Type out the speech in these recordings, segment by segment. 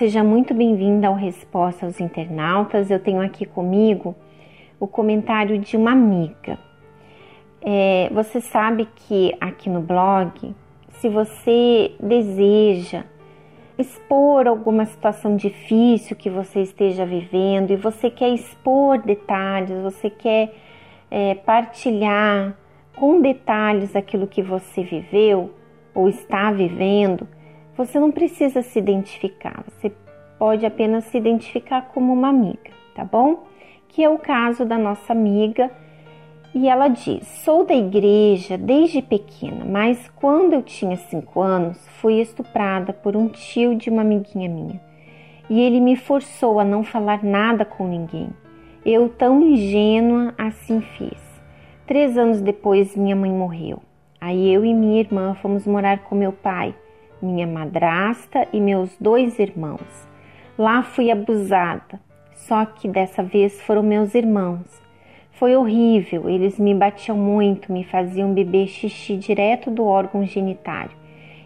seja muito bem-vinda ao Resposta aos Internautas. Eu tenho aqui comigo o comentário de uma amiga. É, você sabe que aqui no blog, se você deseja expor alguma situação difícil que você esteja vivendo e você quer expor detalhes, você quer é, partilhar com detalhes aquilo que você viveu ou está vivendo, você não precisa se identificar, você pode apenas se identificar como uma amiga, tá bom? Que é o caso da nossa amiga. E ela diz: Sou da igreja desde pequena, mas quando eu tinha cinco anos, fui estuprada por um tio de uma amiguinha minha. E ele me forçou a não falar nada com ninguém. Eu, tão ingênua, assim fiz. Três anos depois, minha mãe morreu. Aí eu e minha irmã fomos morar com meu pai, minha madrasta e meus dois irmãos. Lá fui abusada, só que dessa vez foram meus irmãos. Foi horrível, eles me batiam muito, me faziam beber xixi direto do órgão genitário.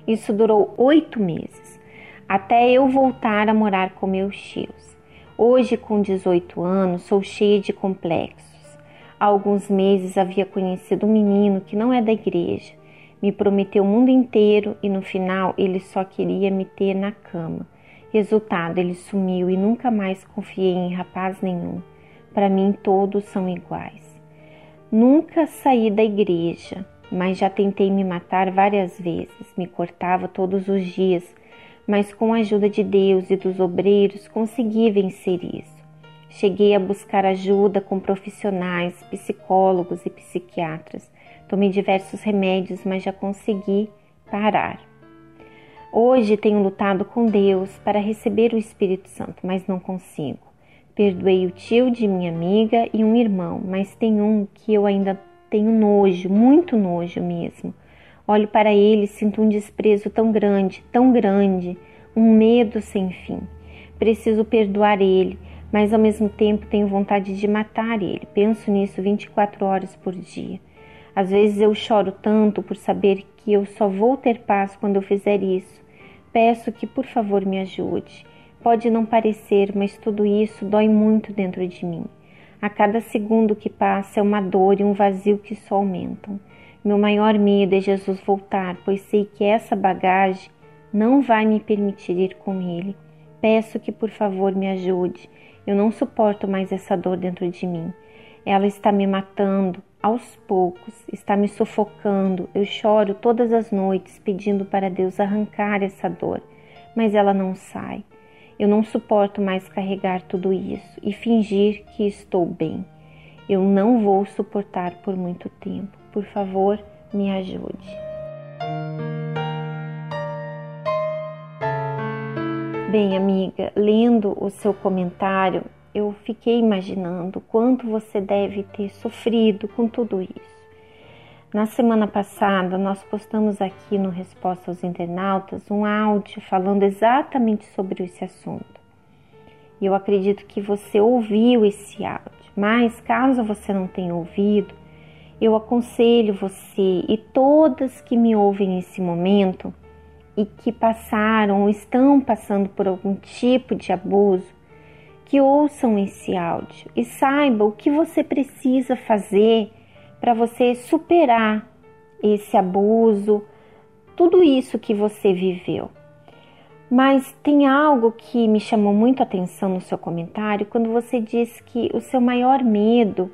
Isso durou oito meses, até eu voltar a morar com meus tios. Hoje, com 18 anos, sou cheia de complexos. Há alguns meses havia conhecido um menino que não é da igreja. Me prometeu o mundo inteiro e no final ele só queria me ter na cama. Resultado, ele sumiu e nunca mais confiei em rapaz nenhum. Para mim, todos são iguais. Nunca saí da igreja, mas já tentei me matar várias vezes. Me cortava todos os dias, mas com a ajuda de Deus e dos obreiros consegui vencer isso. Cheguei a buscar ajuda com profissionais, psicólogos e psiquiatras. Tomei diversos remédios, mas já consegui parar. Hoje tenho lutado com Deus para receber o Espírito Santo, mas não consigo. Perdoei o tio de minha amiga e um irmão, mas tem um que eu ainda tenho nojo, muito nojo mesmo. Olho para ele e sinto um desprezo tão grande, tão grande, um medo sem fim. Preciso perdoar ele, mas ao mesmo tempo tenho vontade de matar ele. Penso nisso 24 horas por dia. Às vezes eu choro tanto por saber que eu só vou ter paz quando eu fizer isso. Peço que por favor me ajude. Pode não parecer, mas tudo isso dói muito dentro de mim. A cada segundo que passa é uma dor e um vazio que só aumentam. Meu maior medo é Jesus voltar, pois sei que essa bagagem não vai me permitir ir com ele. Peço que por favor me ajude. Eu não suporto mais essa dor dentro de mim. Ela está me matando aos poucos, está me sufocando. Eu choro todas as noites pedindo para Deus arrancar essa dor, mas ela não sai. Eu não suporto mais carregar tudo isso e fingir que estou bem. Eu não vou suportar por muito tempo. Por favor, me ajude. Bem, amiga, lendo o seu comentário, eu fiquei imaginando quanto você deve ter sofrido com tudo isso. Na semana passada, nós postamos aqui no Resposta aos Internautas um áudio falando exatamente sobre esse assunto. E eu acredito que você ouviu esse áudio, mas caso você não tenha ouvido, eu aconselho você e todas que me ouvem nesse momento e que passaram ou estão passando por algum tipo de abuso, que ouçam esse áudio e saibam o que você precisa fazer para você superar esse abuso, tudo isso que você viveu. Mas tem algo que me chamou muito a atenção no seu comentário quando você diz que o seu maior medo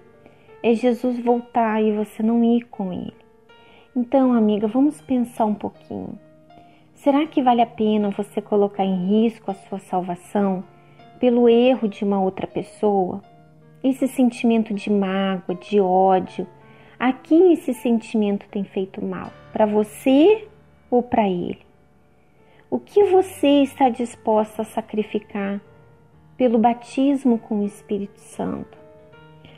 é Jesus voltar e você não ir com ele. Então, amiga, vamos pensar um pouquinho. Será que vale a pena você colocar em risco a sua salvação pelo erro de uma outra pessoa? Esse sentimento de mágoa, de ódio, a quem esse sentimento tem feito mal? Para você ou para ele? O que você está disposta a sacrificar pelo batismo com o Espírito Santo?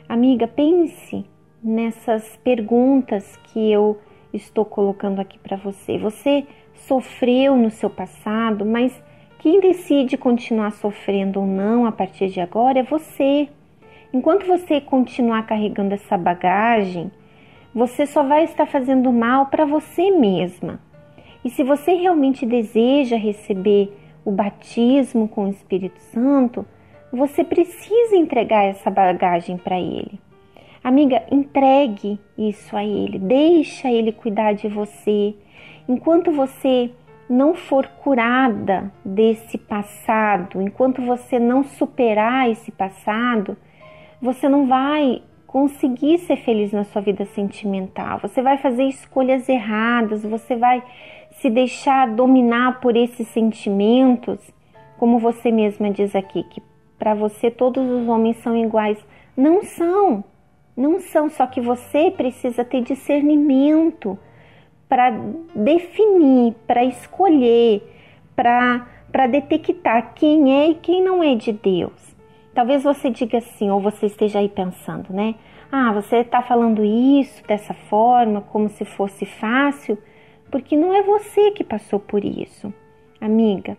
Amiga, pense nessas perguntas que eu estou colocando aqui para você. Você sofreu no seu passado, mas quem decide continuar sofrendo ou não a partir de agora é você. Enquanto você continuar carregando essa bagagem, você só vai estar fazendo mal para você mesma. E se você realmente deseja receber o batismo com o Espírito Santo, você precisa entregar essa bagagem para ele. Amiga, entregue isso a ele, deixa ele cuidar de você. Enquanto você não for curada desse passado, enquanto você não superar esse passado, você não vai conseguir ser feliz na sua vida sentimental. Você vai fazer escolhas erradas, você vai se deixar dominar por esses sentimentos, como você mesma diz aqui, que para você todos os homens são iguais. Não são, não são, só que você precisa ter discernimento para definir, para escolher, para detectar quem é e quem não é de Deus. Talvez você diga assim, ou você esteja aí pensando, né? Ah, você está falando isso dessa forma, como se fosse fácil, porque não é você que passou por isso. Amiga,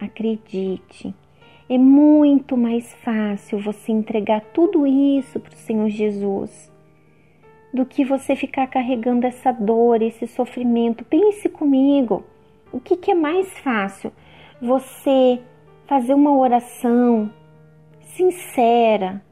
acredite, é muito mais fácil você entregar tudo isso para o Senhor Jesus do que você ficar carregando essa dor, esse sofrimento. Pense comigo, o que, que é mais fácil? Você fazer uma oração sincera,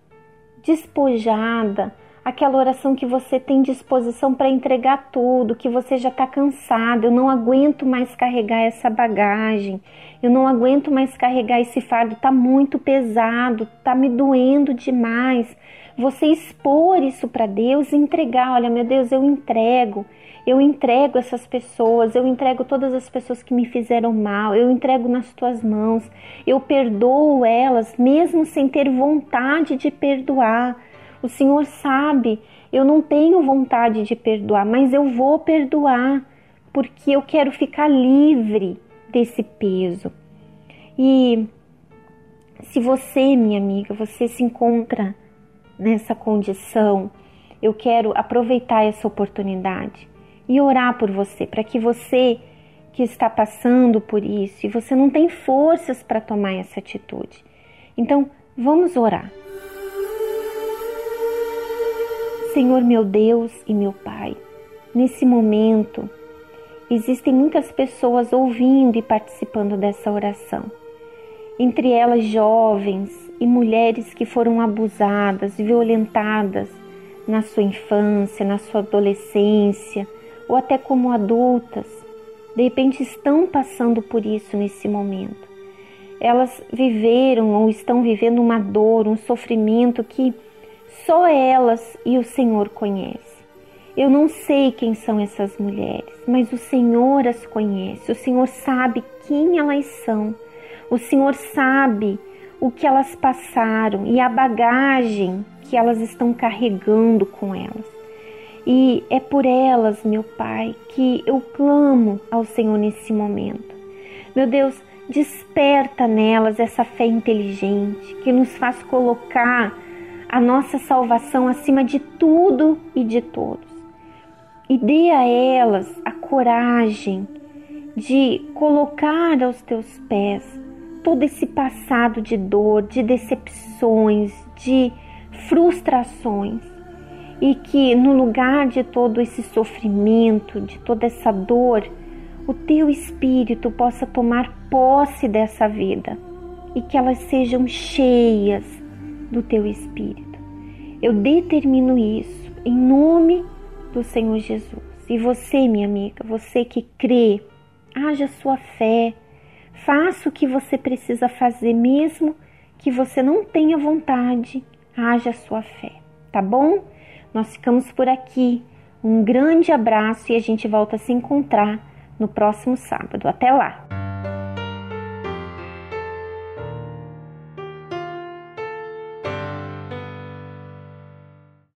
despojada, aquela oração que você tem disposição para entregar tudo, que você já está cansado, eu não aguento mais carregar essa bagagem, eu não aguento mais carregar esse fardo, está muito pesado, está me doendo demais. Você expor isso para Deus e entregar, olha, meu Deus, eu entrego, eu entrego essas pessoas, eu entrego todas as pessoas que me fizeram mal, eu entrego nas tuas mãos, eu perdoo elas, mesmo sem ter vontade de perdoar. O Senhor sabe, eu não tenho vontade de perdoar, mas eu vou perdoar, porque eu quero ficar livre desse peso. E se você, minha amiga, você se encontra nessa condição, eu quero aproveitar essa oportunidade e orar por você, para que você que está passando por isso e você não tem forças para tomar essa atitude. Então, vamos orar. Senhor meu Deus e meu Pai, nesse momento existem muitas pessoas ouvindo e participando dessa oração. Entre elas jovens e mulheres que foram abusadas, violentadas na sua infância, na sua adolescência, ou até como adultas, de repente estão passando por isso nesse momento. Elas viveram ou estão vivendo uma dor, um sofrimento que só elas e o Senhor conhecem. Eu não sei quem são essas mulheres, mas o Senhor as conhece. O Senhor sabe quem elas são. O Senhor sabe o que elas passaram e a bagagem que elas estão carregando com elas. E é por elas, meu Pai, que eu clamo ao Senhor nesse momento. Meu Deus, desperta nelas essa fé inteligente que nos faz colocar a nossa salvação acima de tudo e de todos. E dê a elas a coragem de colocar aos teus pés todo esse passado de dor, de decepções, de frustrações e que no lugar de todo esse sofrimento, de toda essa dor, o teu espírito possa tomar posse dessa vida e que elas sejam cheias do teu espírito. Eu determino isso em nome do Senhor Jesus. E você, minha amiga, você que crê, haja sua fé, faça o que você precisa fazer, mesmo que você não tenha vontade, haja sua fé, tá bom? Nós ficamos por aqui. Um grande abraço e a gente volta a se encontrar no próximo sábado. Até lá!